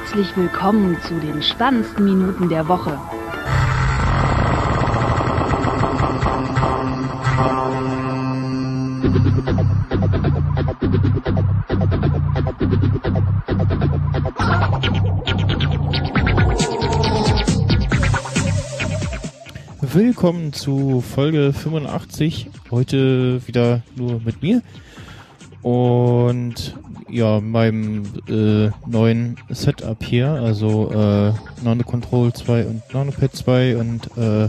Herzlich willkommen zu den spannendsten Minuten der Woche. Willkommen zu Folge 85. Heute wieder nur mit mir. Und ja, meinem äh, neuen Setup hier, also äh, Nano Control 2 und NanoPad 2 und äh,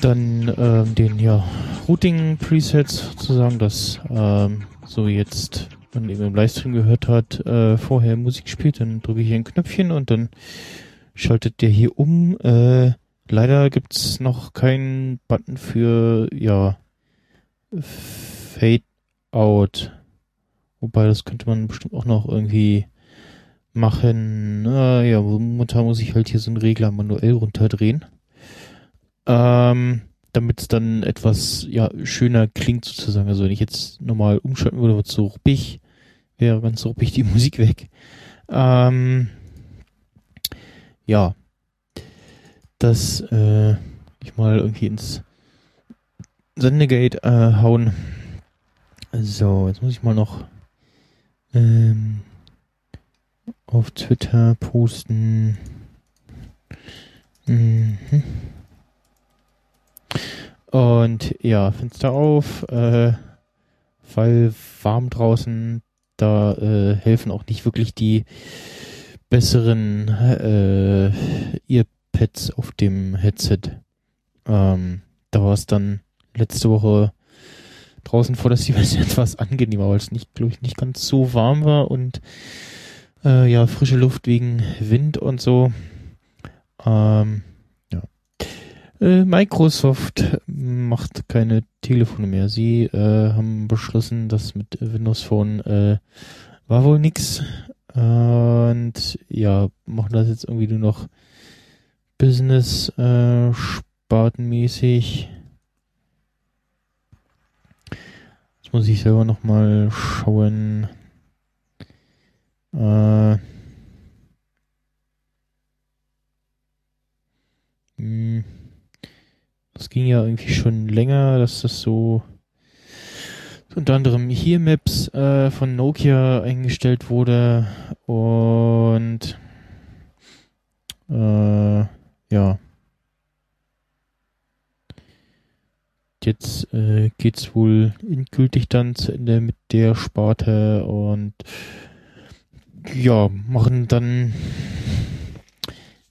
dann ähm, den ja Routing Presets sozusagen, das ähm, so jetzt man eben im Livestream gehört hat, äh, vorher Musik spielt, dann drücke ich hier ein Knöpfchen und dann schaltet der hier um. Äh, leider gibt's noch keinen Button für ja Fade Out. Wobei, das könnte man bestimmt auch noch irgendwie machen. Na, ja, momentan muss ich halt hier so einen Regler manuell runterdrehen. Ähm, damit es dann etwas ja, schöner klingt sozusagen. Also wenn ich jetzt normal umschalten würde, wird so ruppig, wäre ganz ruppig die Musik weg. Ähm, ja, dass äh, ich mal irgendwie ins Sendegate äh, hauen. So, jetzt muss ich mal noch ähm, auf Twitter posten. Mhm. Und ja, Fenster auf, äh, weil warm draußen, da äh, helfen auch nicht wirklich die besseren äh, Earpads auf dem Headset. Ähm, da war es dann letzte Woche draußen vor der Siemens etwas angenehmer, weil es nicht, glaube ich, nicht ganz so warm war und äh, ja, frische Luft wegen Wind und so. Ähm, ja. Äh, Microsoft macht keine Telefone mehr. Sie äh, haben beschlossen, dass mit Windows Phone äh, war wohl nix. Und ja, machen das jetzt irgendwie nur noch Business äh, spartenmäßig. Jetzt muss ich selber nochmal schauen. Äh, hm. das ging ja irgendwie schon länger, dass das so unter anderem hier Maps äh, von Nokia eingestellt wurde und äh, ja. Jetzt äh, geht's wohl endgültig dann zu Ende mit der Sparte und ja, machen dann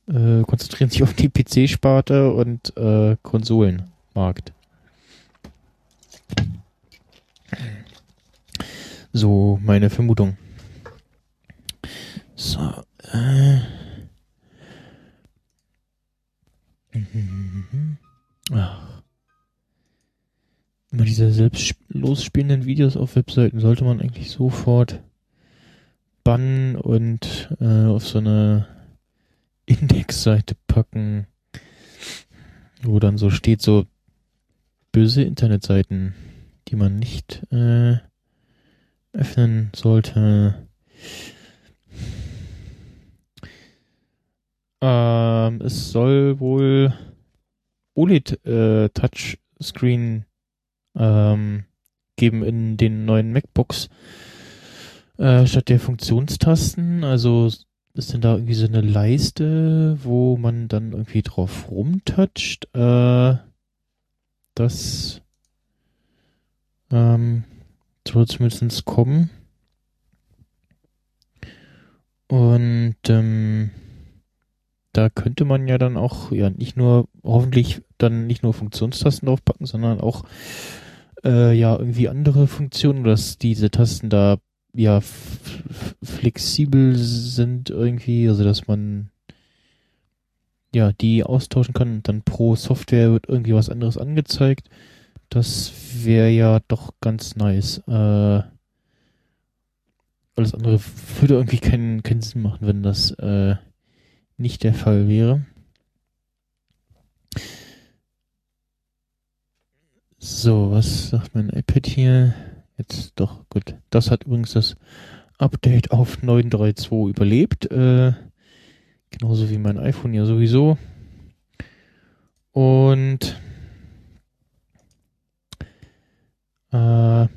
äh, konzentrieren sich auf die PC-Sparte und äh, Konsolenmarkt. So, meine Vermutung. So, äh. Diese selbst losspielenden Videos auf Webseiten sollte man eigentlich sofort bannen und äh, auf so eine Indexseite packen, wo dann so steht, so böse Internetseiten, die man nicht äh, öffnen sollte. Ähm, es soll wohl OLED äh, Touchscreen ähm, geben in den neuen MacBooks äh, statt der Funktionstasten. Also ist denn da irgendwie so eine Leiste, wo man dann irgendwie drauf rumtoucht? Äh, das ähm, soll zumindest kommen. Und ähm, da könnte man ja dann auch ja nicht nur hoffentlich dann nicht nur Funktionstasten draufpacken, sondern auch äh, ja irgendwie andere Funktionen, dass diese Tasten da ja flexibel sind irgendwie, also dass man ja die austauschen kann und dann pro Software wird irgendwie was anderes angezeigt. Das wäre ja doch ganz nice. Äh, alles andere würde irgendwie keinen, keinen Sinn machen, wenn das äh, nicht der Fall wäre. So, was sagt mein iPad hier? Jetzt doch, gut. Das hat übrigens das Update auf 9.3.2 überlebt. Äh, genauso wie mein iPhone ja sowieso. Und äh,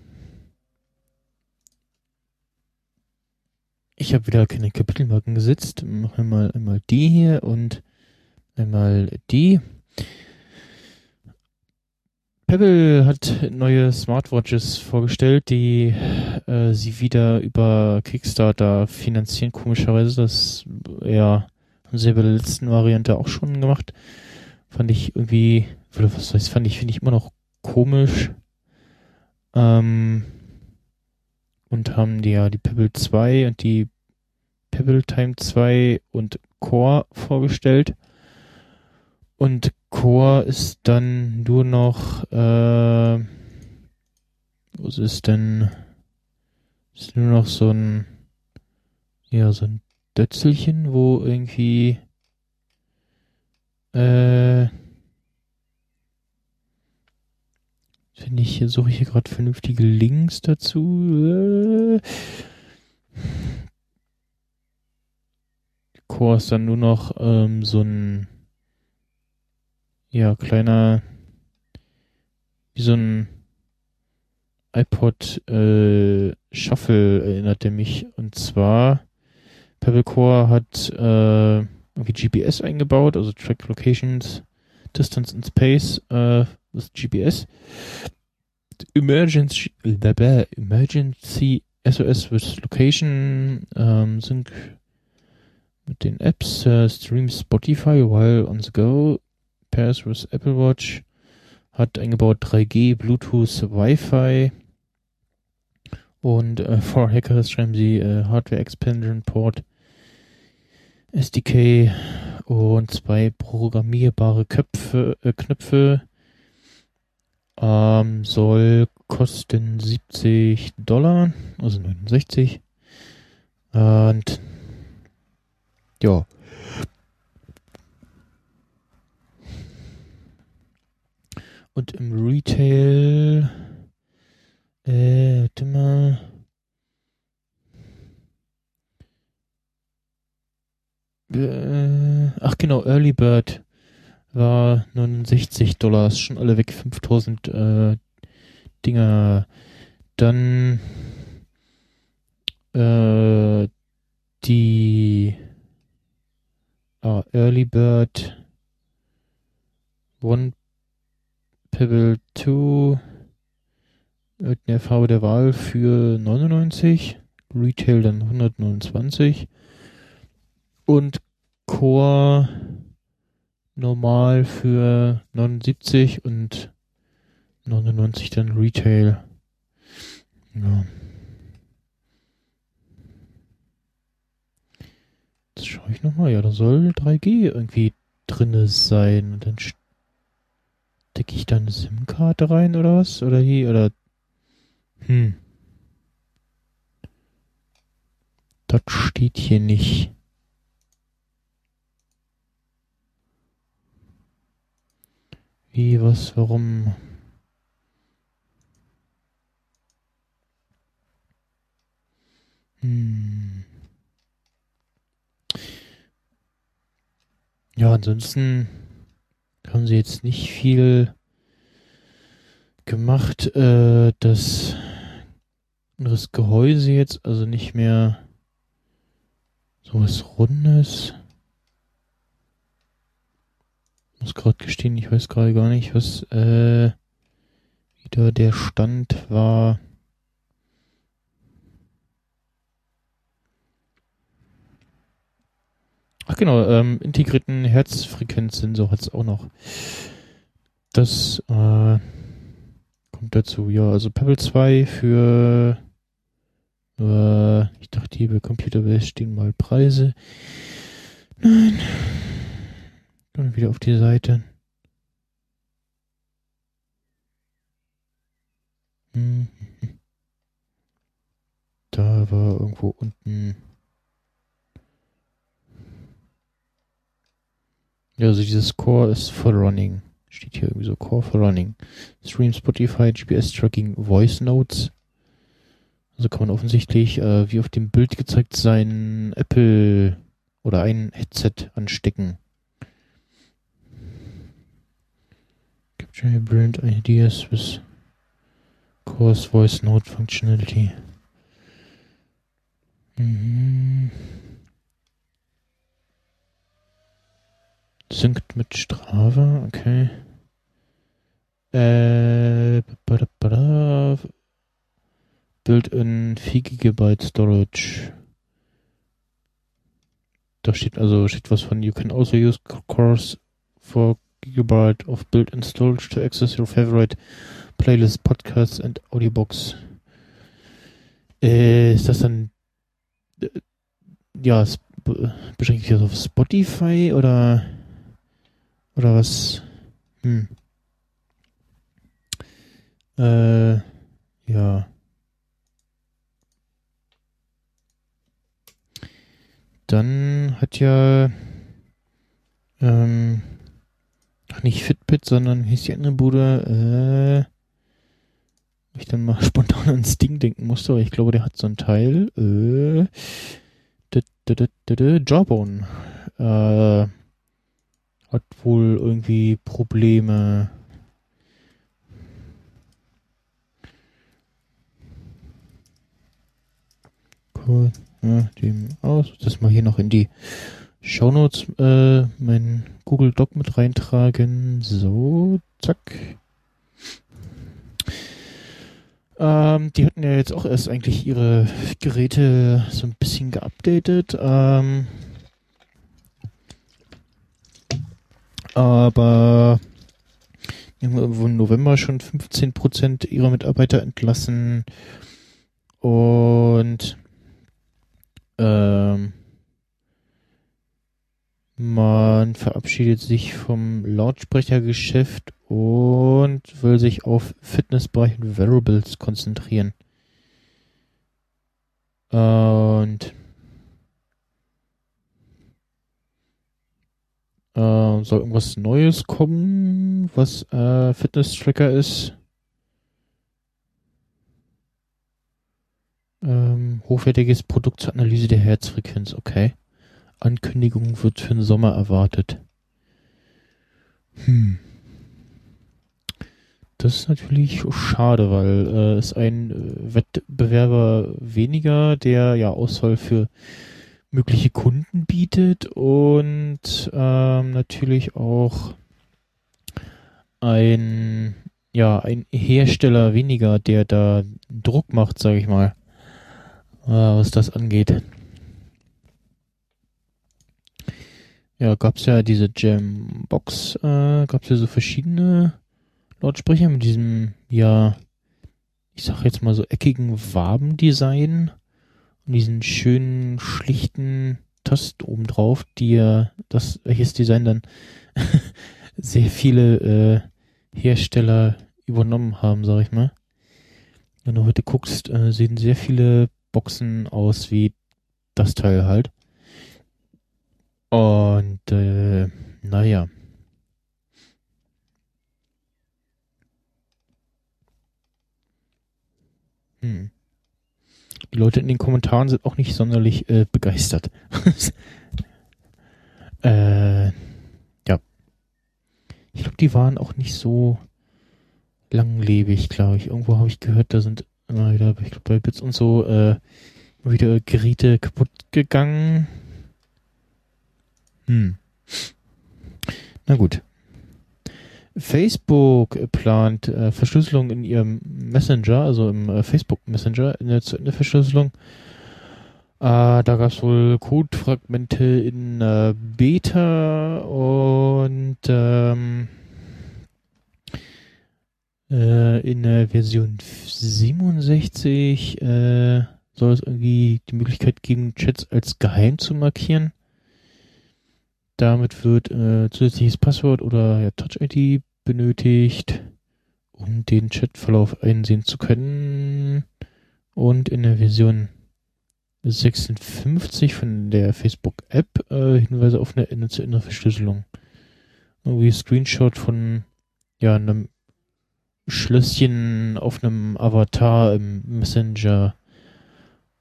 ich habe wieder keine Kapitelmarken gesetzt. Mache mal einmal die hier und einmal die. Pebble hat neue Smartwatches vorgestellt, die äh, sie wieder über Kickstarter finanzieren. Komischerweise, das ja haben sie bei der letzten Variante auch schon gemacht. Fand ich irgendwie, oder was heißt, fand ich, finde ich immer noch komisch. Ähm, und haben die ja die Pebble 2 und die Pebble Time 2 und Core vorgestellt. Und Core ist dann nur noch, äh, was ist denn, ist nur noch so ein, ja, so ein Dötzelchen, wo irgendwie, äh, finde ich, suche ich hier gerade vernünftige Links dazu. Äh, Core ist dann nur noch ähm, so ein ja, kleiner, wie so ein iPod äh, Shuffle erinnert er mich. Und zwar, Pebblecore hat äh, irgendwie GPS eingebaut, also Track Locations, Distance and Space äh, with GPS. Emergency, Emergency SOS with Location ähm, Sync mit den Apps, äh, Stream Spotify while on the go, pairs with Apple Watch, hat eingebaut 3G, Bluetooth, Wi-Fi und äh, for Hackers schreiben sie äh, Hardware Expansion Port, SDK und zwei programmierbare Köpfe, äh, Knöpfe. Ähm, soll kosten 70 Dollar, also 69. Und ja, Und im Retail, äh, warte mal. Äh, ach genau, Early Bird war 69 Dollar, ist schon alle weg, 5000 äh, Dinger. Dann äh, die ah, Early Bird One Pebble 2 mit der Farbe der Wahl für 99, Retail dann 129 und Core normal für 79 und 99 dann Retail. Ja. Jetzt schaue ich nochmal. Ja, da soll 3G irgendwie drinne sein. Und dann Stecke ich da eine SIM-Karte rein oder was? Oder hier, oder. Hm. Das steht hier nicht. Wie, was, warum? Hm. Ja, ansonsten haben sie jetzt nicht viel gemacht. Äh, das anderes Gehäuse jetzt, also nicht mehr sowas Rundes. Muss gerade gestehen, ich weiß gerade gar nicht, was äh, wieder der Stand war. Ach genau, ähm, integrierten Herzfrequenzsensor hat es auch noch. Das äh, kommt dazu. Ja, also Pebble 2 für äh, ich dachte hier bei Computerbase stehen mal Preise. Nein. Dann wieder auf die Seite. Hm. Da war irgendwo unten Ja, also dieses Core ist for Running. Steht hier irgendwie so Core for Running. Stream Spotify, GPS Tracking, Voice Notes. Also kann man offensichtlich, äh, wie auf dem Bild gezeigt, sein Apple oder ein Headset anstecken. Capture your brilliant ideas with coarse voice note functionality. Mhm. Synkt mit Strava, okay. Äh, Build in 4 GB Storage. Da steht also steht was von You can also use Course for GB of built-in storage to access your favorite playlists, podcasts and audiobooks. Äh, ist das dann äh, ja, beschränkt sich das auf Spotify oder oder was? Hm. Äh, ja. Dann hat ja ähm, ach nicht Fitbit, sondern hieß die andere Bude, äh, ich dann mal spontan ans Ding denken musste, aber ich glaube, der hat so ein Teil, äh, Jawbone, äh, hat wohl irgendwie Probleme. Cool. Ja, dem aus. Das mal hier noch in die Shownotes äh, mein Google Doc mit reintragen. So, zack. Ähm, die hatten ja jetzt auch erst eigentlich ihre Geräte so ein bisschen geupdatet. Ähm, aber im November schon 15% ihrer Mitarbeiter entlassen und ähm, man verabschiedet sich vom Lautsprechergeschäft und will sich auf Fitnessbereich und Variables konzentrieren. Und Äh, soll irgendwas Neues kommen, was äh, Fitness-Tracker ist? Ähm, hochwertiges Produkt zur Analyse der Herzfrequenz, okay. Ankündigung wird für den Sommer erwartet. Hm. Das ist natürlich schade, weil äh, es ein äh, Wettbewerber weniger, der ja Auswahl für mögliche Kunden bietet und ähm, natürlich auch ein ja ein Hersteller weniger, der da Druck macht, sage ich mal, äh, was das angeht. Ja, gab's ja diese Jambox, äh, gab's ja so verschiedene Lautsprecher mit diesem ja ich sag jetzt mal so eckigen Wabendesign und diesen schönen, schlichten Tasten oben drauf, die ja, das, welches Design dann sehr viele äh, Hersteller übernommen haben, sag ich mal. Wenn du heute guckst, äh, sehen sehr viele Boxen aus wie das Teil halt. Und äh, naja. Hm die Leute in den Kommentaren sind auch nicht sonderlich äh, begeistert. äh, ja. Ich glaube, die waren auch nicht so langlebig, glaube ich. Irgendwo habe ich gehört, da sind immer wieder, ich glaube, bei Bits und so äh, wieder Geräte kaputt gegangen. Hm. Na gut. Facebook plant äh, Verschlüsselung in ihrem Messenger, also im äh, Facebook Messenger, in der, in der Verschlüsselung. Äh, da gab es wohl Codefragmente in äh, Beta und ähm, äh, in der Version 67 äh, soll es irgendwie die Möglichkeit geben, Chats als geheim zu markieren. Damit wird äh, zusätzliches Passwort oder ja, Touch-ID benötigt, um den Chatverlauf einsehen zu können. Und in der Version 56 von der Facebook-App äh, Hinweise auf eine Ende-zu-Ende-Verschlüsselung. Irgendwie Screenshot von ja, einem Schlösschen auf einem Avatar im Messenger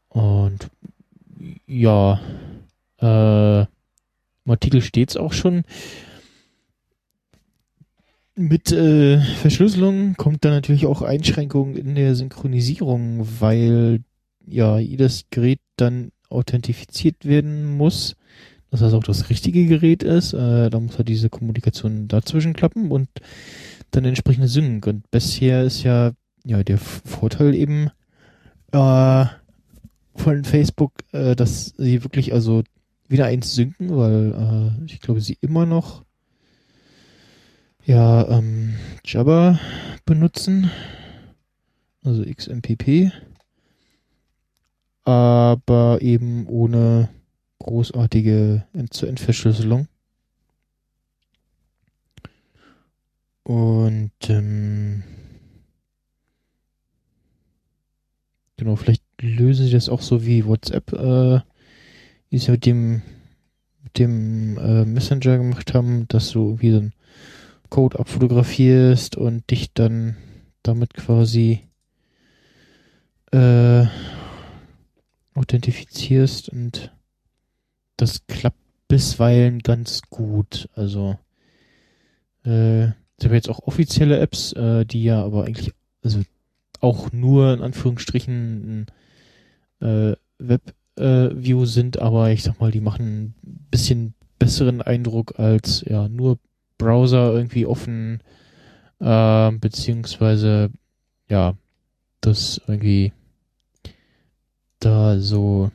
Und ja, äh, im Artikel steht es auch schon. Mit äh, Verschlüsselung kommt dann natürlich auch Einschränkungen in der Synchronisierung, weil ja jedes Gerät dann authentifiziert werden muss, dass das auch das richtige Gerät ist. Äh, da muss halt diese Kommunikation dazwischen klappen und dann entsprechende Sync. Und bisher ist ja ja der Vorteil eben äh, von Facebook, äh, dass sie wirklich also wieder eins synken, weil äh, ich glaube, sie immer noch ja ähm, Jabber benutzen, also XMPP, aber eben ohne großartige End-zu-End-Verschlüsselung. Und ähm, genau, vielleicht lösen sie das auch so wie WhatsApp, äh, wie sie mit dem, mit dem äh, Messenger gemacht haben, dass du wie so ein Code abfotografierst und dich dann damit quasi äh, authentifizierst und das klappt bisweilen ganz gut. Also äh, ich habe jetzt auch offizielle Apps, äh, die ja aber eigentlich also auch nur in Anführungsstrichen ein äh, Web-View äh, sind, aber ich sag mal, die machen ein bisschen besseren Eindruck als ja nur Browser irgendwie offen, äh, beziehungsweise ja, das irgendwie da so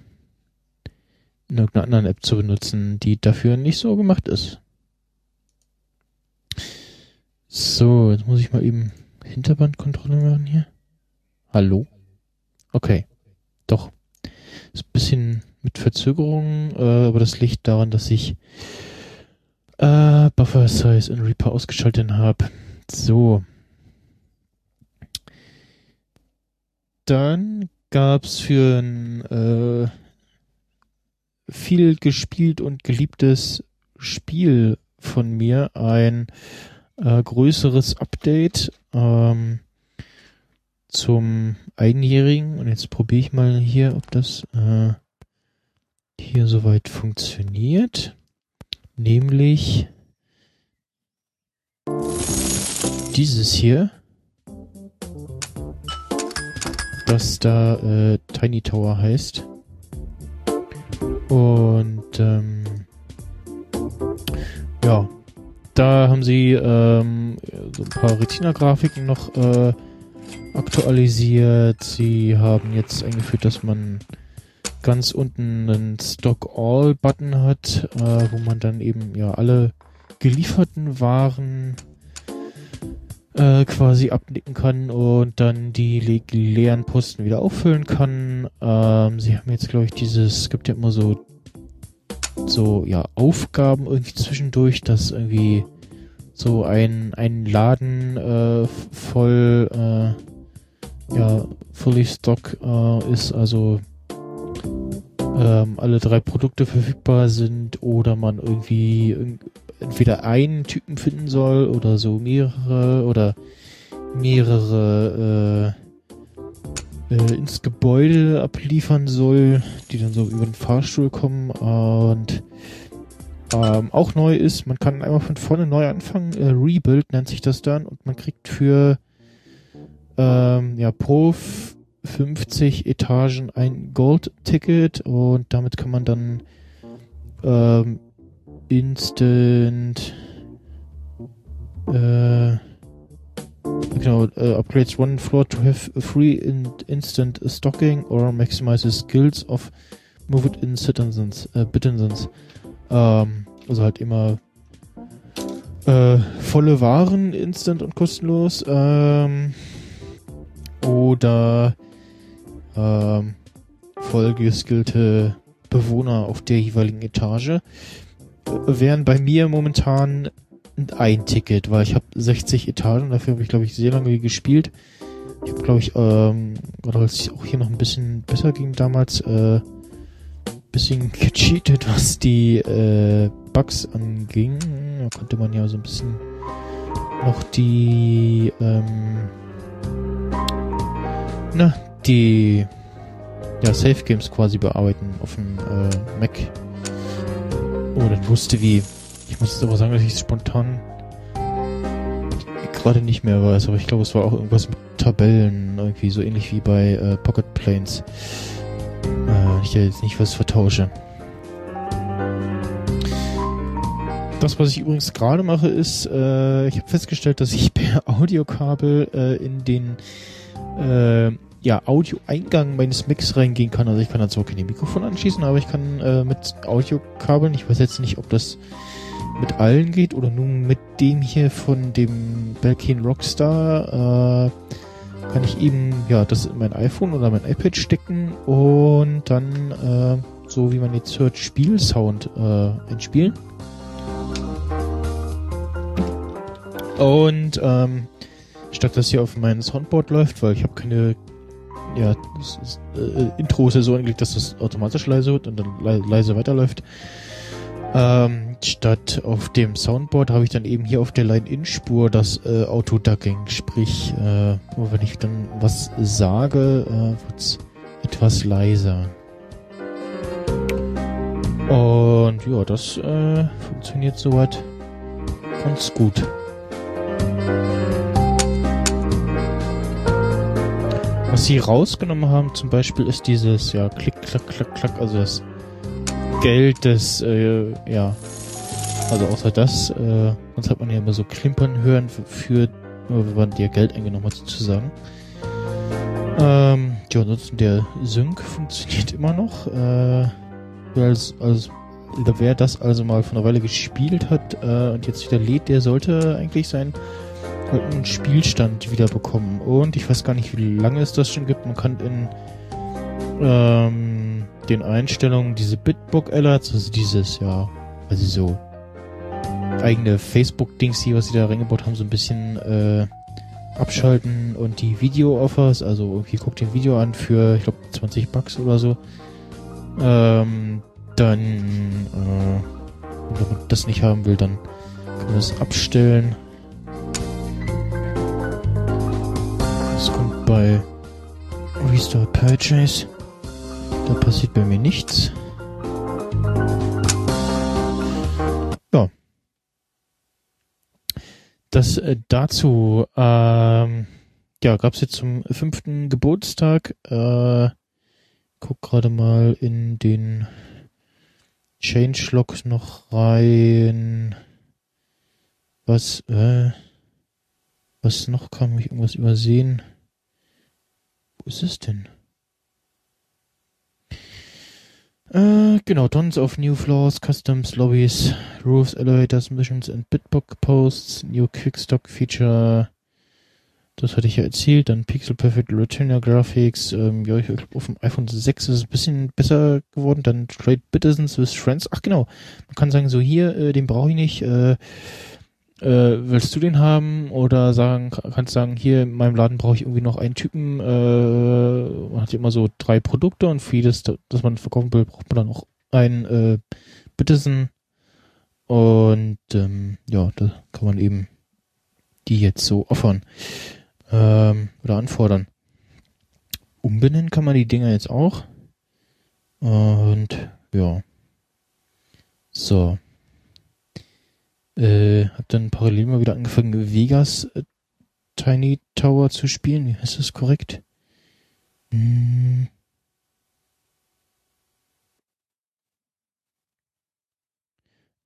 in irgendeiner anderen App zu benutzen, die dafür nicht so gemacht ist. So, jetzt muss ich mal eben Hinterbandkontrolle machen hier. Hallo? Okay. Doch. Ist ein bisschen mit Verzögerung, äh, aber das liegt daran, dass ich äh, Buffer Size in Reaper ausgeschaltet habe. So. Dann gab's für ein äh, viel gespielt und geliebtes Spiel von mir ein äh, größeres Update ähm, zum Einjährigen. Und jetzt probiere ich mal hier, ob das äh, hier soweit funktioniert. Nämlich dieses hier. Das da äh, Tiny Tower heißt. Und ähm, ja, da haben sie ähm, so ein paar Retina-Grafiken noch äh, aktualisiert. Sie haben jetzt eingeführt, dass man ganz unten einen Stock All Button hat, äh, wo man dann eben ja alle gelieferten Waren äh, quasi abnicken kann und dann die le leeren Posten wieder auffüllen kann. Ähm, sie haben jetzt, glaube ich, dieses, es gibt ja immer so so ja Aufgaben irgendwie zwischendurch, dass irgendwie so ein ein Laden äh, voll äh, ja fully stock äh, ist, also ähm, alle drei Produkte verfügbar sind oder man irgendwie entweder einen Typen finden soll oder so mehrere oder mehrere äh, äh, ins Gebäude abliefern soll, die dann so über den Fahrstuhl kommen und ähm, auch neu ist, man kann einmal von vorne neu anfangen, äh, Rebuild nennt sich das dann und man kriegt für ähm, ja pro 50 Etagen ein Gold-Ticket und damit kann man dann ähm, instant äh, genau uh, upgrades one floor to have free in instant stocking or maximizes skills of moved in citizens äh, citizens ähm, also halt immer äh, volle Waren instant und kostenlos. Ähm, oder ähm, vollgeskillte Bewohner auf der jeweiligen Etage wären bei mir momentan ein Ticket, weil ich habe 60 Etagen, dafür habe ich glaube ich sehr lange gespielt. Ich habe glaube ich, ähm, oder als es auch hier noch ein bisschen besser ging damals, äh, bisschen gecheatet, was die äh, Bugs anging. Da konnte man ja so ein bisschen noch die, ähm, na, die ja, Safe Games quasi bearbeiten auf dem äh, Mac. Oh, das wusste wie. Ich muss jetzt aber sagen, dass ich es spontan gerade nicht mehr weiß, aber ich glaube, es war auch irgendwas mit Tabellen, irgendwie so ähnlich wie bei äh, Pocket Planes. Äh, ich jetzt nicht was vertausche. Das, was ich übrigens gerade mache, ist, äh, ich habe festgestellt, dass ich per Audiokabel äh, in den äh, ja, Audioeingang meines Mix reingehen kann. Also ich kann dazu keine Mikrofon anschließen, aber ich kann äh, mit Audiokabeln, ich weiß jetzt nicht, ob das mit allen geht oder nur mit dem hier von dem Belkin Rockstar, äh, kann ich eben ja das in mein iPhone oder mein iPad stecken und dann äh, so wie man jetzt hört Spielsound äh, einspielen. Und ähm, statt dass hier auf meinem Soundboard läuft, weil ich habe keine ja, ist, äh, Intro ist ja so angelegt, dass das automatisch leise wird und dann le leise weiterläuft. Ähm, statt auf dem Soundboard habe ich dann eben hier auf der Line-In-Spur das äh, Auto-Ducking, sprich, äh, wenn ich dann was sage, äh, wird's etwas leiser. Und ja, das äh, funktioniert soweit ganz gut. Was sie rausgenommen haben zum Beispiel ist dieses, ja, klick, klack, klack, klack, also das Geld des, äh, ja, also außer das, äh, sonst hat man ja immer so klimpern hören für, wenn man dir Geld eingenommen hat sozusagen. Ähm, ja, ansonsten der Sync funktioniert immer noch. Äh, als, als, wer das also mal von einer Weile gespielt hat äh, und jetzt wieder lädt, der sollte eigentlich sein einen Spielstand wiederbekommen. Und ich weiß gar nicht, wie lange es das schon gibt. Man kann in ähm, den Einstellungen diese Bitbook Alerts, also dieses, ja, also so eigene Facebook-Dings hier, was sie da reingebaut haben, so ein bisschen äh, abschalten und die Video-Offers, also irgendwie guckt den Video an für, ich glaube, 20 Bucks oder so. Ähm, dann, äh, wenn man das nicht haben will, dann kann man das abstellen. Bei Restore Purchase. Da passiert bei mir nichts. Ja. Das äh, dazu, ähm, ja, gab's jetzt zum fünften Geburtstag. Äh, guck gerade mal in den Changelog noch rein. Was, äh, was noch kann ich irgendwas übersehen? Ist es denn? Äh, genau, tons of new floors, customs, lobbies, roofs, elevators, missions and bitbook posts, new quickstock feature. Das hatte ich ja erzählt. Dann Pixel Perfect Retina Graphics. Ähm, ja, ich glaube, auf dem iPhone 6 ist es ein bisschen besser geworden. Dann Trade Citizens with Friends. Ach genau. Man kann sagen, so hier, äh, den brauche ich nicht. Äh, äh, willst du den haben oder sagen, kannst sagen, hier in meinem Laden brauche ich irgendwie noch einen Typen, äh, man hat ja immer so drei Produkte und für jedes, das man verkaufen will, braucht man dann noch einen äh, Bitteson und ähm, ja, da kann man eben die jetzt so offern ähm, oder anfordern. Umbenennen kann man die Dinger jetzt auch und ja. So. Äh, hab dann parallel mal wieder angefangen, Vegas äh, Tiny Tower zu spielen. Heißt das korrekt? Hm.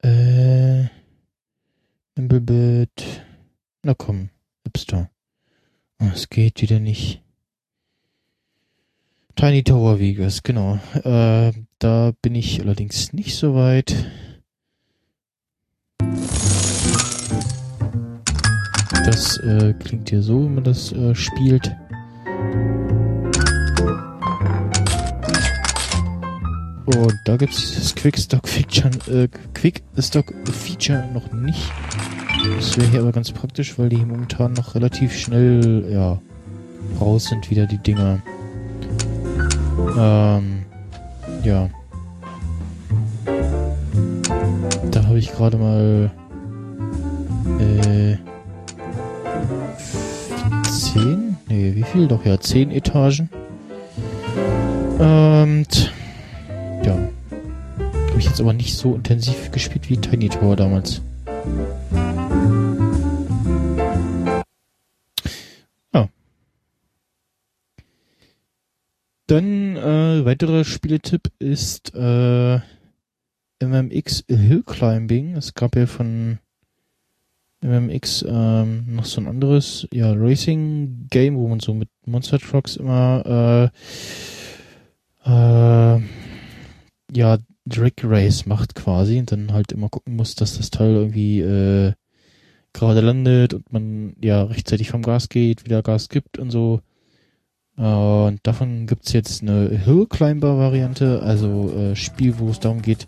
Äh, Nimblebit. Na komm, App Store. Oh, es geht wieder nicht. Tiny Tower Vegas, genau. Äh, da bin ich allerdings nicht so weit. Das äh, klingt hier so, wenn man das äh, spielt. Und da gibt es dieses Quickstock Feature, äh, Quickstock Feature noch nicht. Das wäre hier aber ganz praktisch, weil die momentan noch relativ schnell, ja, raus sind wieder die Dinger. Ähm, ja. Da habe ich gerade mal äh, Nee, wie viel? Doch ja, zehn Etagen. Und ja, habe ich jetzt aber nicht so intensiv gespielt wie Tiny Tower damals. Ja. Dann äh, weiterer Spieletipp ist äh, MMX Hill Climbing. Es gab ja von MMX ähm, noch so ein anderes ja, Racing-Game, wo man so mit Monster Trucks immer äh, äh, ja Drag Race macht quasi und dann halt immer gucken muss, dass das Teil irgendwie äh, gerade landet und man ja rechtzeitig vom Gas geht, wieder Gas gibt und so. Äh, und davon gibt's jetzt eine Hill Climber Variante, also äh, Spiel, wo es darum geht,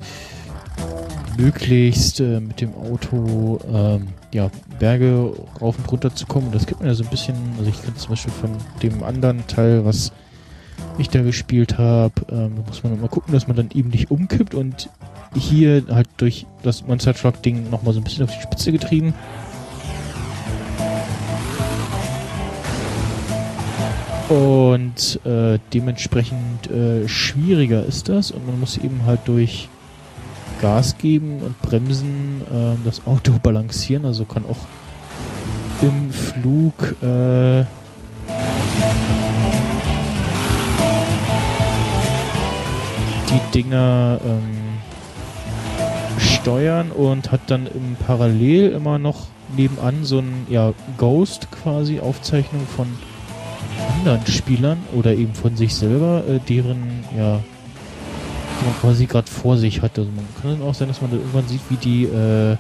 möglichst äh, mit dem Auto ähm, ja, Berge rauf und runter zu kommen. Das gibt mir so ein bisschen, also ich kenne zum Beispiel von dem anderen Teil, was ich da gespielt habe, ähm, muss man mal gucken, dass man dann eben nicht umkippt und hier halt durch das Monster Truck Ding nochmal so ein bisschen auf die Spitze getrieben. Und äh, dementsprechend äh, schwieriger ist das und man muss eben halt durch Gas geben und bremsen, äh, das Auto balancieren, also kann auch im Flug äh, die Dinger ähm, steuern und hat dann im Parallel immer noch nebenan so ein ja, Ghost quasi Aufzeichnung von anderen Spielern oder eben von sich selber, äh, deren ja die man quasi gerade vor sich hat. Also man kann dann auch sein, dass man da irgendwann sieht, wie die äh,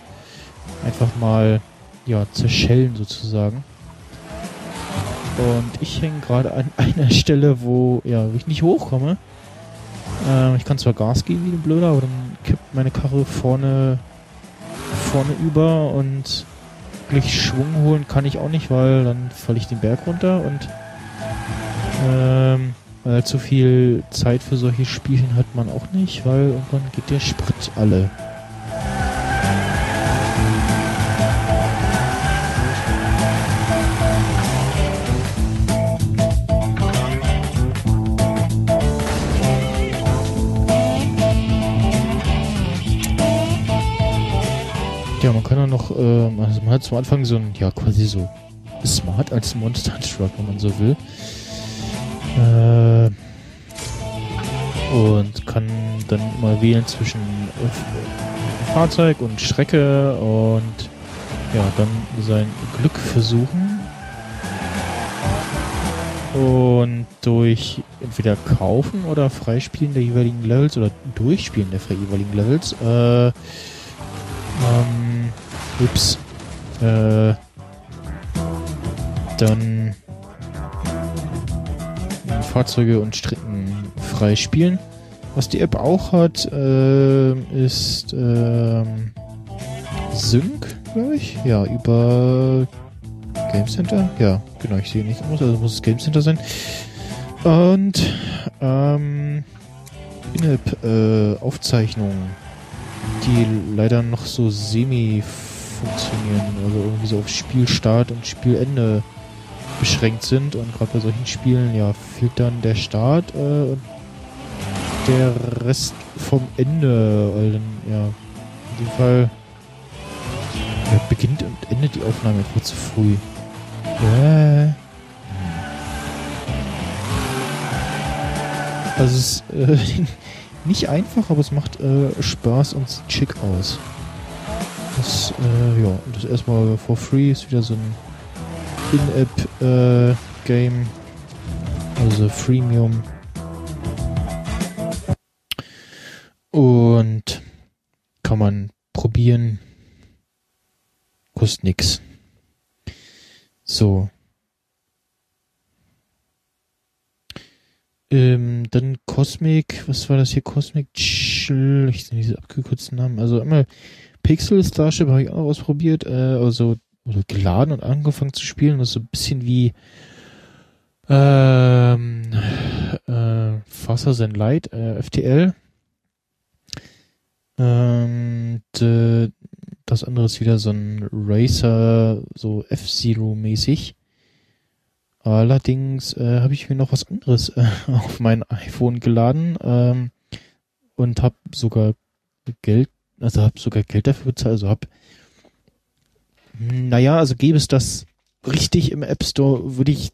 einfach mal ja zerschellen sozusagen. Und ich hänge gerade an einer Stelle, wo ja ich nicht hochkomme. Ähm, ich kann zwar Gas geben wie ein Blöder, aber dann kippt meine Karre vorne vorne über und wirklich Schwung holen kann ich auch nicht, weil dann falle ich den Berg runter und ähm, weil zu viel Zeit für solche Spielchen hat man auch nicht, weil irgendwann geht der Sprit alle. Ja, man kann auch noch, äh, also man hat zum Anfang so ein, ja, quasi so smart als Monster Truck, wenn man so will. Äh, und kann dann mal wählen zwischen Fahrzeug und Strecke und ja, dann sein Glück versuchen. Und durch entweder Kaufen oder Freispielen der jeweiligen Levels oder Durchspielen der jeweiligen Levels, äh, ähm, ups, äh, dann Fahrzeuge und Strecken frei spielen. Was die App auch hat, äh, ist äh, Sync, glaube ich. Ja, über Game Center. Ja, genau, ich sehe nicht aus, also muss es Game Center sein. Und ähm, In-App-Aufzeichnungen, äh, die leider noch so semi funktionieren, also irgendwie so auf Spielstart und Spielende beschränkt sind und gerade bei solchen Spielen ja fehlt dann der Start äh, und der Rest vom Ende, weil dann ja in dem Fall ja, beginnt und endet die Aufnahme etwas zu früh. Äh. Also es ist äh, nicht einfach, aber es macht äh, Spaß und sieht schick aus. Das, äh, ja, das erstmal for free ist wieder so ein in-App-Game, äh, also Freemium. Und kann man probieren. Kostet nix. So. Ähm, dann Cosmic, was war das hier? Cosmic Chill, ich sehe diese abgekürzten Namen. Also einmal Pixel Starship habe ich auch ausprobiert, äh, also oder geladen und angefangen zu spielen. Das ist so ein bisschen wie ähm, äh, Faster Than Light, äh, FTL. Ähm, de, das andere ist wieder so ein Racer, so F-Zero mäßig. Allerdings äh, habe ich mir noch was anderes äh, auf mein iPhone geladen ähm, und habe sogar Geld, also habe sogar Geld dafür bezahlt, also habe, naja, also gäbe es das richtig im App Store, würde ich,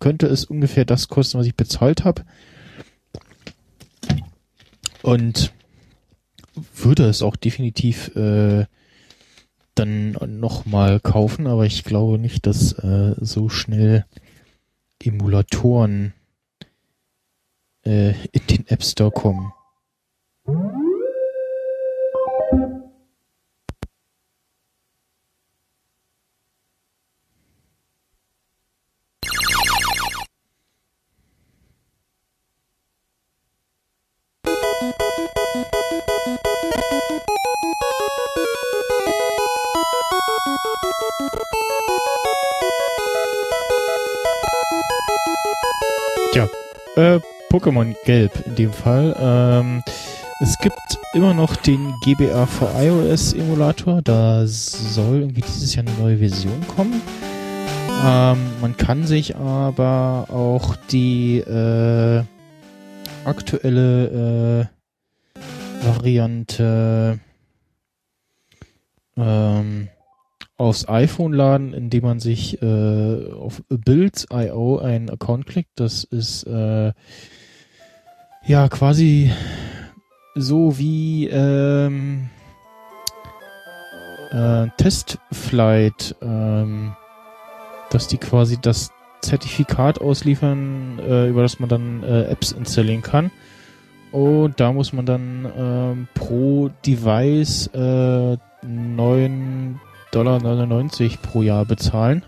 könnte es ungefähr das kosten, was ich bezahlt habe. Und würde es auch definitiv äh, dann nochmal kaufen, aber ich glaube nicht, dass äh, so schnell Emulatoren äh, in den App Store kommen. Pokémon Gelb in dem Fall. Ähm, es gibt immer noch den GBA für iOS Emulator. Da soll irgendwie dieses Jahr eine neue Version kommen. Ähm, man kann sich aber auch die äh, aktuelle äh, Variante ähm, aufs iPhone laden, indem man sich äh, auf Builds.io einen Account klickt. Das ist äh, ja quasi so wie ähm, äh, Testflight, ähm, dass die quasi das Zertifikat ausliefern, äh, über das man dann äh, Apps installieren kann. Und da muss man dann ähm, pro Device äh, 9 Dollar 99 pro Jahr bezahlen.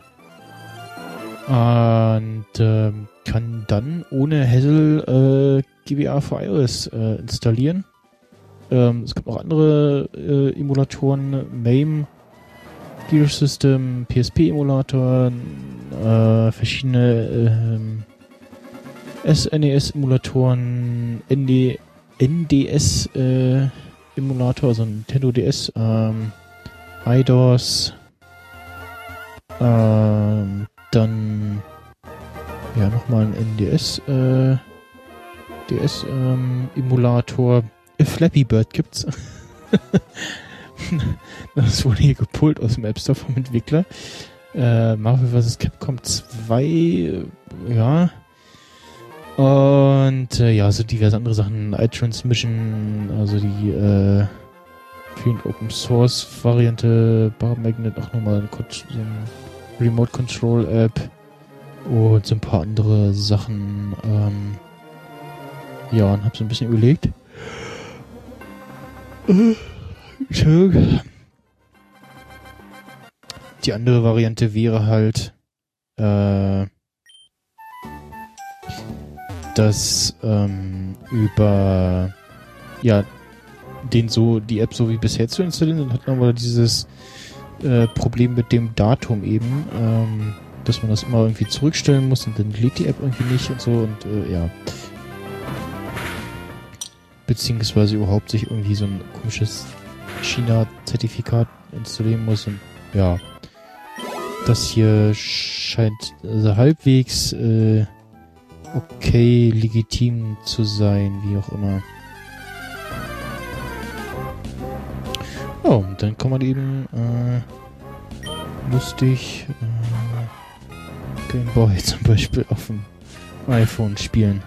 Und äh, kann dann ohne Hassel äh, GBA für iOS äh, installieren. Ähm, es gibt noch andere äh, Emulatoren, MAME, Gear System, PSP-Emulator, äh, verschiedene äh, SNES-Emulatoren, ND, NDS-Emulator, also Nintendo DS, ähm, IDOS, ähm, dann ja nochmal ein NDS, äh, DS ähm. Flappy Bird gibt's. das wurde hier gepult aus dem App Store vom Entwickler. Äh, Marvel vs. Capcom 2, äh, ja. Und äh, ja, so diverse andere Sachen. iTransmission, also die äh, Open Source Variante Bar Magnet auch nochmal so ein Remote Control App und so ein paar andere Sachen. Ähm, ja, und hab so ein bisschen überlegt. Die andere Variante wäre halt, äh, dass ähm, über ja den so, die App so wie bisher zu installieren, dann hat man aber dieses äh, Problem mit dem Datum eben, ähm, dass man das immer irgendwie zurückstellen muss und dann lädt die App irgendwie nicht und so und äh, ja. Beziehungsweise überhaupt sich irgendwie so ein komisches China-Zertifikat installieren muss und ja. Das hier scheint also halbwegs äh, okay legitim zu sein, wie auch immer. Und dann kann man eben äh, lustig äh, Game Boy zum Beispiel auf dem iPhone spielen.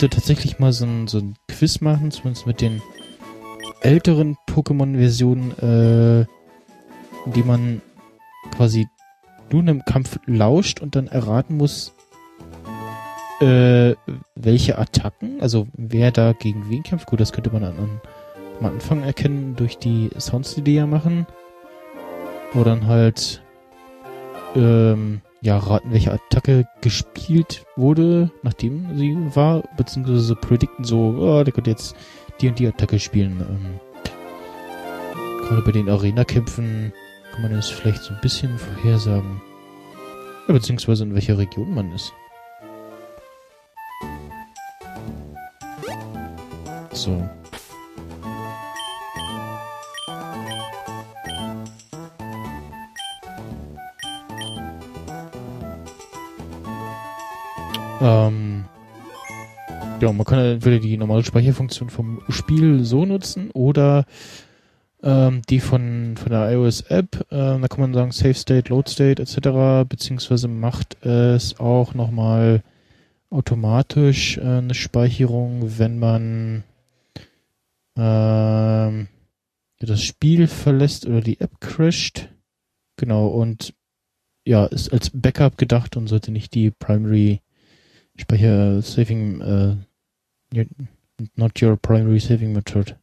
Könnte tatsächlich mal so ein, so ein Quiz machen, zumindest mit den älteren Pokémon-Versionen, äh, die man quasi nur einem Kampf lauscht und dann erraten muss, äh, welche Attacken, also wer da gegen wen kämpft. Gut, das könnte man an, am Anfang erkennen durch die Sounds, die die ja machen. Oder dann halt, ähm, ja, raten, welche Attacke gespielt wurde, nachdem sie war, beziehungsweise predikten so, oh, der könnte jetzt die und die Attacke spielen. Ähm, gerade bei den Arena-Kämpfen kann man das vielleicht so ein bisschen vorhersagen. Ja, beziehungsweise in welcher Region man ist. So. Ähm, ja, man kann entweder die normale Speicherfunktion vom Spiel so nutzen oder ähm, die von, von der iOS-App. Ähm, da kann man sagen Save State, Load State etc. Beziehungsweise macht es auch nochmal automatisch äh, eine Speicherung, wenn man ähm, das Spiel verlässt oder die App crasht. Genau, und ja, ist als Backup gedacht und sollte nicht die Primary Speicher Saving äh, not your primary saving method.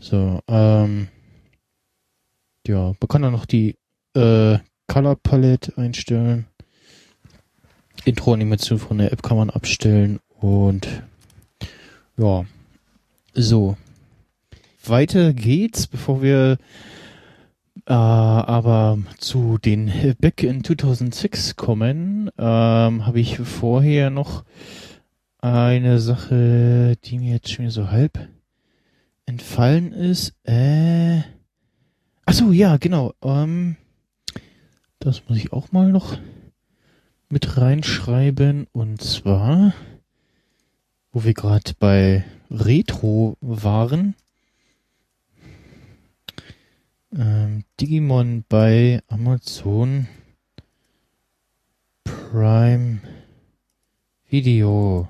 So, ähm, ja, man kann dann noch die äh, Color Palette einstellen. Intro-Animation von der App kann man abstellen und ja, so. Weiter geht's, bevor wir äh, aber zu den Back in 2006 kommen, ähm, habe ich vorher noch eine Sache, die mir jetzt schon so halb entfallen ist. Äh, ach so, ja, genau. Ähm, das muss ich auch mal noch mit reinschreiben. Und zwar, wo wir gerade bei Retro waren. Ähm, Digimon bei Amazon Prime Video.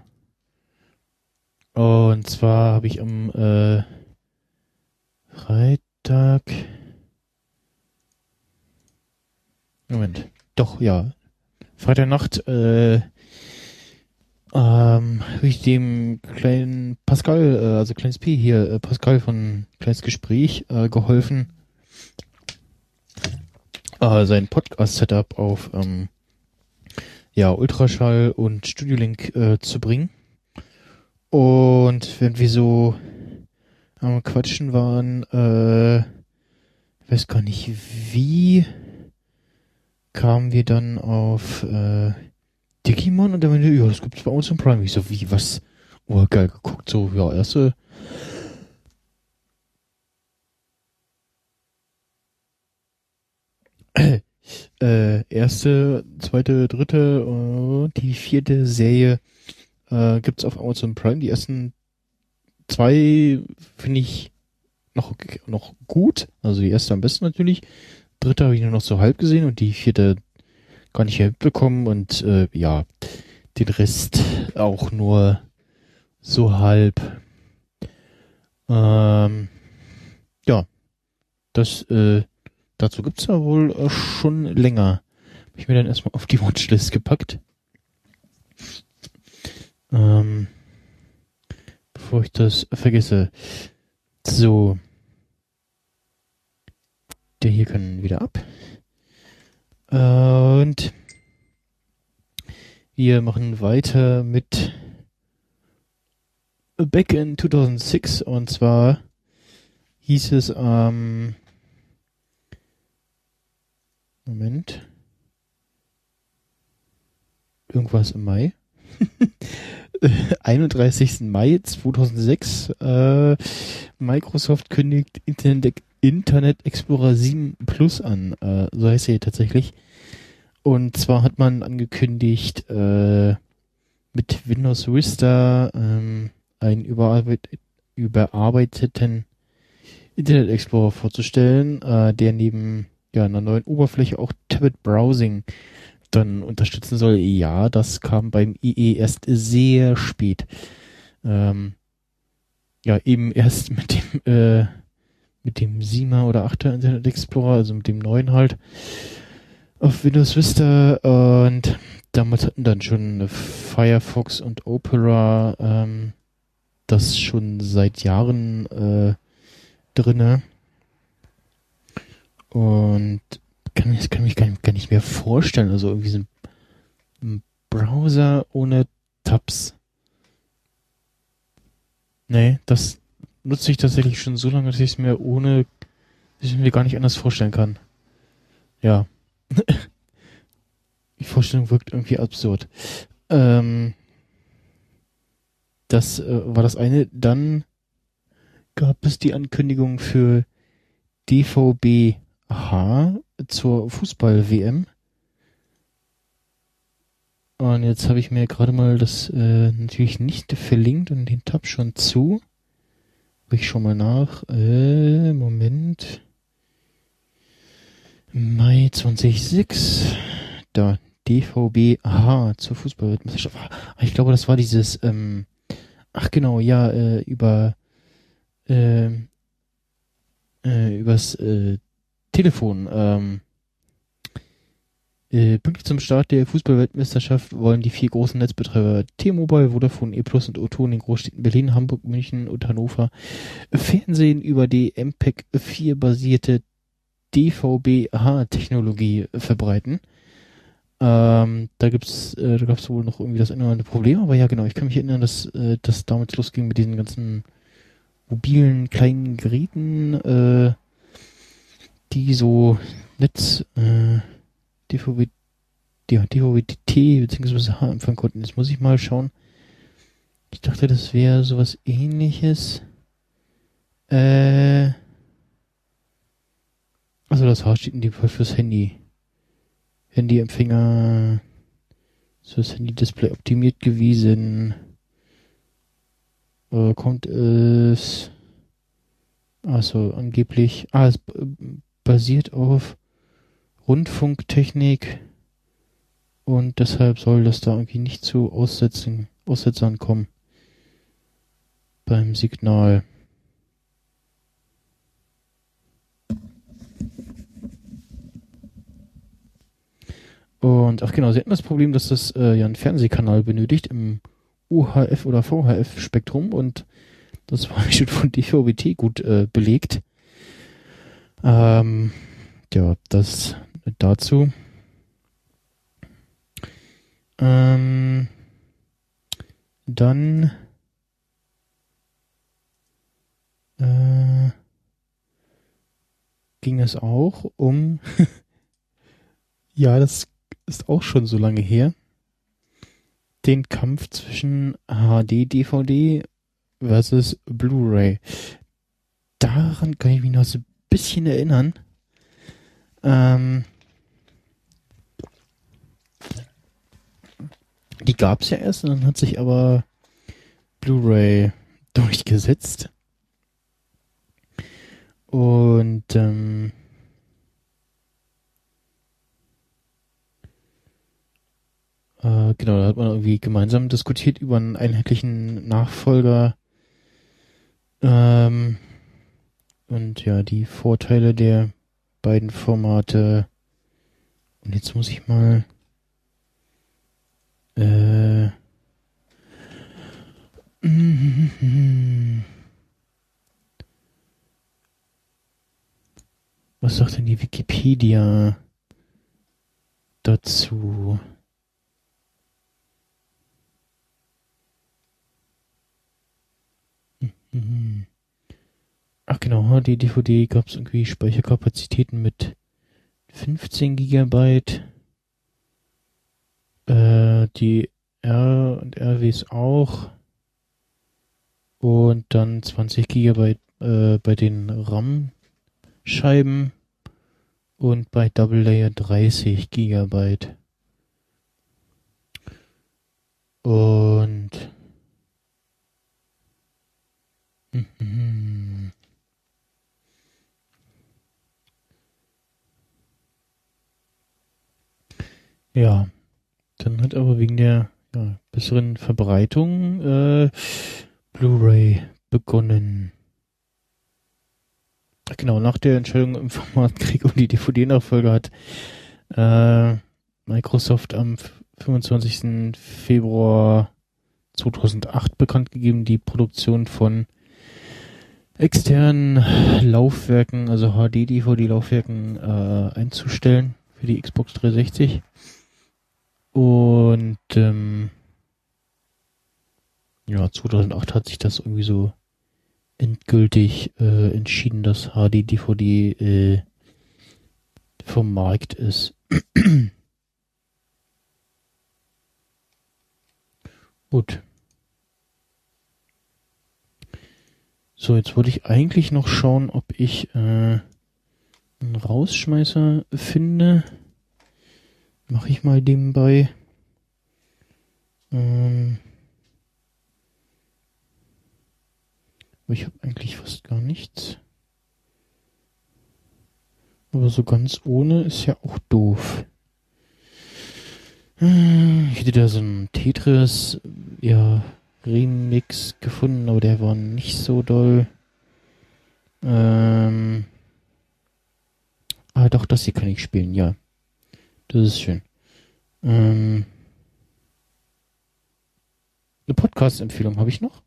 Und zwar habe ich am äh, Freitag. Moment. Doch, ja. Freitagnacht äh, ähm, habe ich dem kleinen Pascal, äh, also kleines P hier, äh, Pascal von Kleines Gespräch äh, geholfen, äh, sein Podcast-Setup auf ähm, ja, Ultraschall und Studio Link äh, zu bringen. Und wenn wir so am Quatschen waren, äh, weiß gar nicht wie, kamen wir dann auf äh, Digimon und der meinte, ja, das gibt's bei uns im Prime. Ich so, wie, was? Oh, geil geguckt. So, ja, erste äh, erste, zweite, dritte und die vierte Serie äh, gibt's auf Amazon Prime. Die ersten zwei finde ich noch, noch gut. Also die erste am besten natürlich. Dritte habe ich nur noch so halb gesehen und die vierte gar nicht mitbekommen und äh, ja, den Rest auch nur so halb. Ähm, ja, das äh, dazu gibt's ja wohl äh, schon länger. Hab ich mir dann erstmal auf die Watchlist gepackt. Ähm, bevor ich das vergesse. So. Der hier kann wieder ab. Und wir machen weiter mit Back in 2006 und zwar hieß es ähm, Moment irgendwas im Mai 31. Mai 2006. Äh, Microsoft kündigt Internet, Internet Explorer 7 Plus an. Äh, so heißt er tatsächlich. Und zwar hat man angekündigt, äh, mit Windows Vista ähm, einen überarbeit überarbeiteten Internet Explorer vorzustellen, äh, der neben ja, einer neuen Oberfläche auch Tablet Browsing dann unterstützen soll. Ja, das kam beim IE erst sehr spät. Ähm, ja, eben erst mit dem äh, mit dem 7er oder 8er Internet Explorer, also mit dem neuen halt, auf Windows Vista und damals hatten dann schon Firefox und Opera ähm, das schon seit Jahren äh, drinne. Und kann, das kann gar nicht, gar nicht mehr vorstellen. Also irgendwie so ein Browser ohne Tabs. Nee, das nutze ich tatsächlich schon so lange, dass ich es mir ohne, dass ich mir gar nicht anders vorstellen kann. Ja. die Vorstellung wirkt irgendwie absurd. Ähm, das äh, war das eine. Dann gab es die Ankündigung für DVB-H zur Fußball-WM. Und jetzt habe ich mir gerade mal das äh, natürlich nicht verlinkt und den Tab schon zu. Ich schon mal nach. Äh, Moment. Mai 2006. Da, DVB, aha, zur Fußballweltmeisterschaft. Ah, ich glaube, das war dieses, ähm, ach genau, ja, äh, über, äh, äh, übers äh, Telefon. Ähm, äh, pünktlich zum Start der Fußballweltmeisterschaft wollen die vier großen Netzbetreiber T-Mobile, Vodafone, E Plus und O2 in den Großstädten Berlin, Hamburg, München und Hannover Fernsehen über die MPEG 4 basierte DVB-H-Technologie verbreiten. Ähm, da gibt's, äh, da gab's wohl noch irgendwie das andere Problem, aber ja genau, ich kann mich erinnern, dass äh, das damals losging mit diesen ganzen mobilen kleinen Geräten, äh, die so Netz, äh, DVB, ja, DVB-T bzw. H empfangen konnten. Jetzt muss ich mal schauen. Ich dachte, das wäre sowas ähnliches. Äh, also das H steht in dem Fall fürs Handy. Handyempfänger ist das Handy-Display optimiert gewesen. Äh, kommt es also angeblich ah, es basiert auf Rundfunktechnik und deshalb soll das da irgendwie nicht zu Aussetzen, Aussetzern kommen beim Signal. Und ach genau, sie hatten das Problem, dass das äh, ja einen Fernsehkanal benötigt im UHF oder VHF Spektrum und das war schon von DVB-T gut äh, belegt. Ähm, ja, das dazu. Ähm, dann äh, ging es auch um, ja, das ist auch schon so lange her, den Kampf zwischen HD-DVD versus Blu-ray. Daran kann ich mich noch so bisschen erinnern. Ähm, die gab es ja erst und dann hat sich aber Blu-ray durchgesetzt. Und ähm, äh, genau, da hat man irgendwie gemeinsam diskutiert über einen einheitlichen Nachfolger. Ähm, und ja, die Vorteile der beiden Formate. Und jetzt muss ich mal äh, was sagt denn die Wikipedia dazu? Mhm. Genau, die DVD gab es irgendwie Speicherkapazitäten mit 15 Gigabyte. Äh, die R und RWs auch. Und dann 20 Gigabyte äh, bei den RAM-Scheiben. Und bei Double Layer 30 Gigabyte. Und mhm. Ja, dann hat aber wegen der ja, besseren Verbreitung äh, Blu-ray begonnen. Genau, nach der Entscheidung im Formatkrieg um die DVD-Nachfolge hat äh, Microsoft am 25. Februar 2008 bekannt gegeben, die Produktion von externen Laufwerken, also HD-DVD-Laufwerken äh, einzustellen für die Xbox 360. Und ähm, ja, 2008 hat sich das irgendwie so endgültig äh, entschieden, dass HD-DVD äh, vom Markt ist. Gut. So, jetzt wollte ich eigentlich noch schauen, ob ich äh, einen Rausschmeißer finde. Mache ich mal nebenbei. Ähm ich habe eigentlich fast gar nichts. Aber so ganz ohne ist ja auch doof. Ich hätte da so einen Tetris, ja, Remix gefunden, aber der war nicht so doll. Ähm. Ah, doch, das hier kann ich spielen, ja. Das ist schön. Ähm. Eine Podcast-Empfehlung habe ich noch.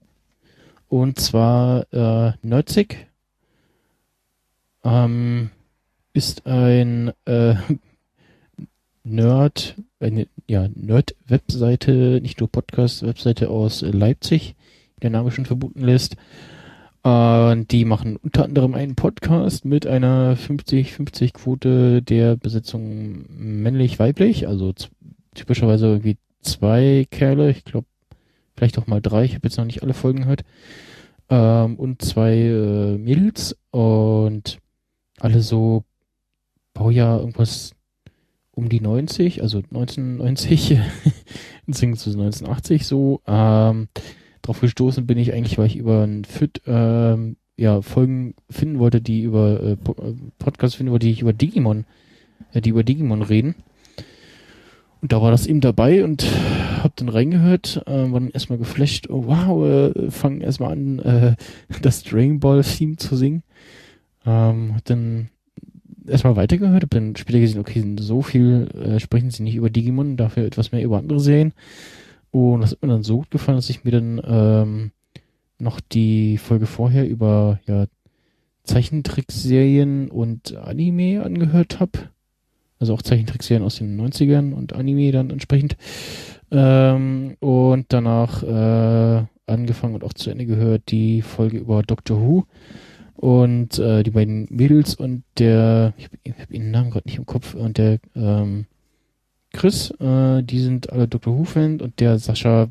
Und zwar äh, Nerdzig. Ähm, ist ein äh, Nerd, eine ja, Nerd-Webseite, nicht nur Podcast-Webseite aus Leipzig, der Name schon vermuten lässt. Und die machen unter anderem einen Podcast mit einer 50-50 Quote der Besetzung männlich-weiblich, also typischerweise irgendwie zwei Kerle, ich glaube vielleicht auch mal drei, ich habe jetzt noch nicht alle Folgen gehört, ähm, und zwei äh, Mädels. Und alle so Baujahr irgendwas um die 90, also 1990, beziehungsweise 1980 so. Ähm, drauf gestoßen bin ich eigentlich, weil ich über ein FIT ähm, ja, Folgen finden wollte, die über äh, äh Podcasts finden wollte, die ich über Digimon, äh, die über Digimon reden. Und da war das eben dabei und hab dann reingehört, äh, war dann erstmal geflasht, oh, wow, äh, fangen erstmal an, äh, das Dragon Ball Theme zu singen. Ähm, hab dann erstmal weitergehört, hab dann später gesehen, okay, so viel äh, sprechen sie nicht über Digimon, dafür etwas mehr über andere Serien. Und das hat mir dann so gut gefallen, dass ich mir dann ähm, noch die Folge vorher über ja, Zeichentrickserien und Anime angehört habe. Also auch Zeichentrickserien aus den 90ern und Anime dann entsprechend. Ähm, und danach äh, angefangen und auch zu Ende gehört die Folge über Doctor Who und äh, die beiden Mädels und der, ich habe hab ihren Namen gerade nicht im Kopf, und der ähm, Chris, äh, die sind alle Dr. Who-Fan und der Sascha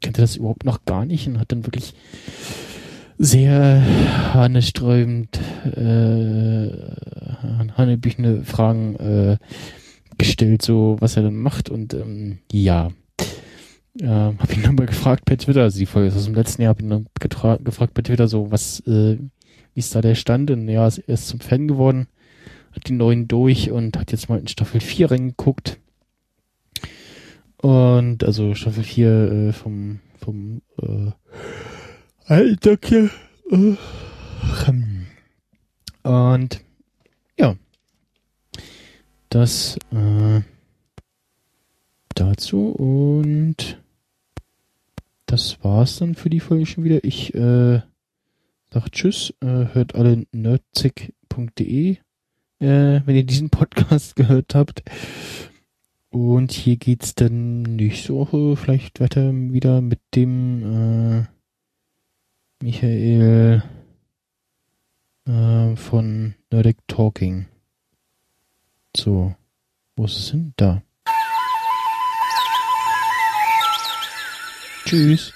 kannte das überhaupt noch gar nicht und hat dann wirklich sehr hanesträubend äh, hanebüchende Fragen äh, gestellt, so was er dann macht und ähm, ja. Äh, hab ihn nochmal gefragt per Twitter, also die Folge ist aus dem letzten Jahr, hab ihn dann gefragt per Twitter so, was äh, wie ist da der Stand? Und ja, er ist zum Fan geworden, hat die neuen durch und hat jetzt mal in Staffel 4 reingeguckt. Und also Staffel 4 äh, vom vom äh, Alter äh, und ja, das äh, dazu und das war's dann für die Folge schon wieder. Ich äh, Sagt Tschüss, äh, hört alle nerdzig.de, äh, wenn ihr diesen Podcast gehört habt. Und hier geht's dann nächste Woche vielleicht weiter wieder mit dem äh, Michael äh, von Nerdic Talking. So, wo ist es hin? Da. Tschüss.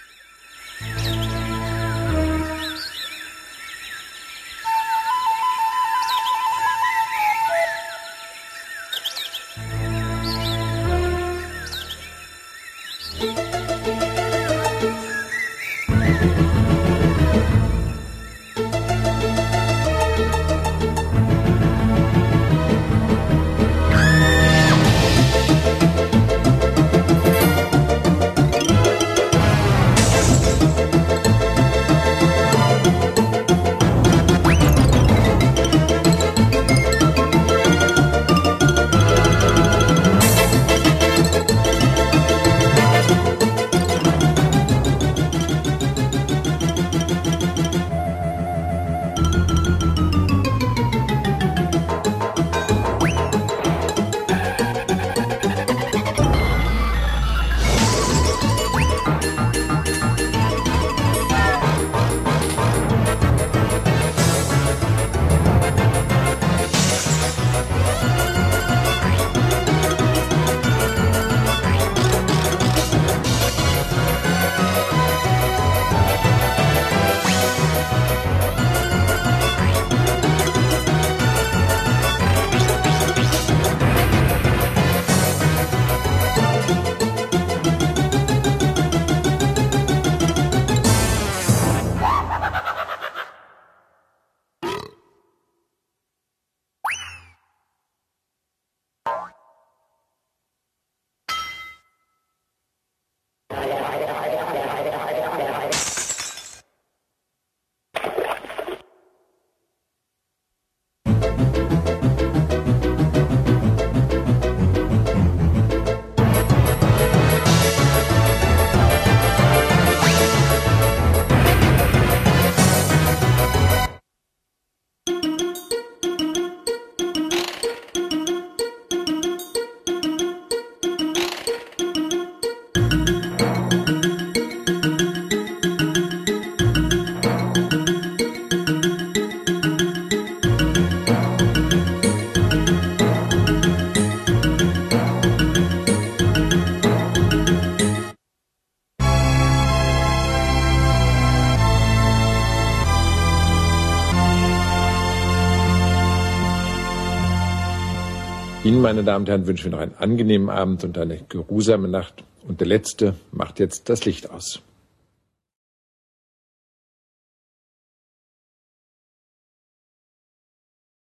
Meine Damen und Herren, wünschen wir noch einen angenehmen Abend und eine geruhsame Nacht. Und der Letzte macht jetzt das Licht aus.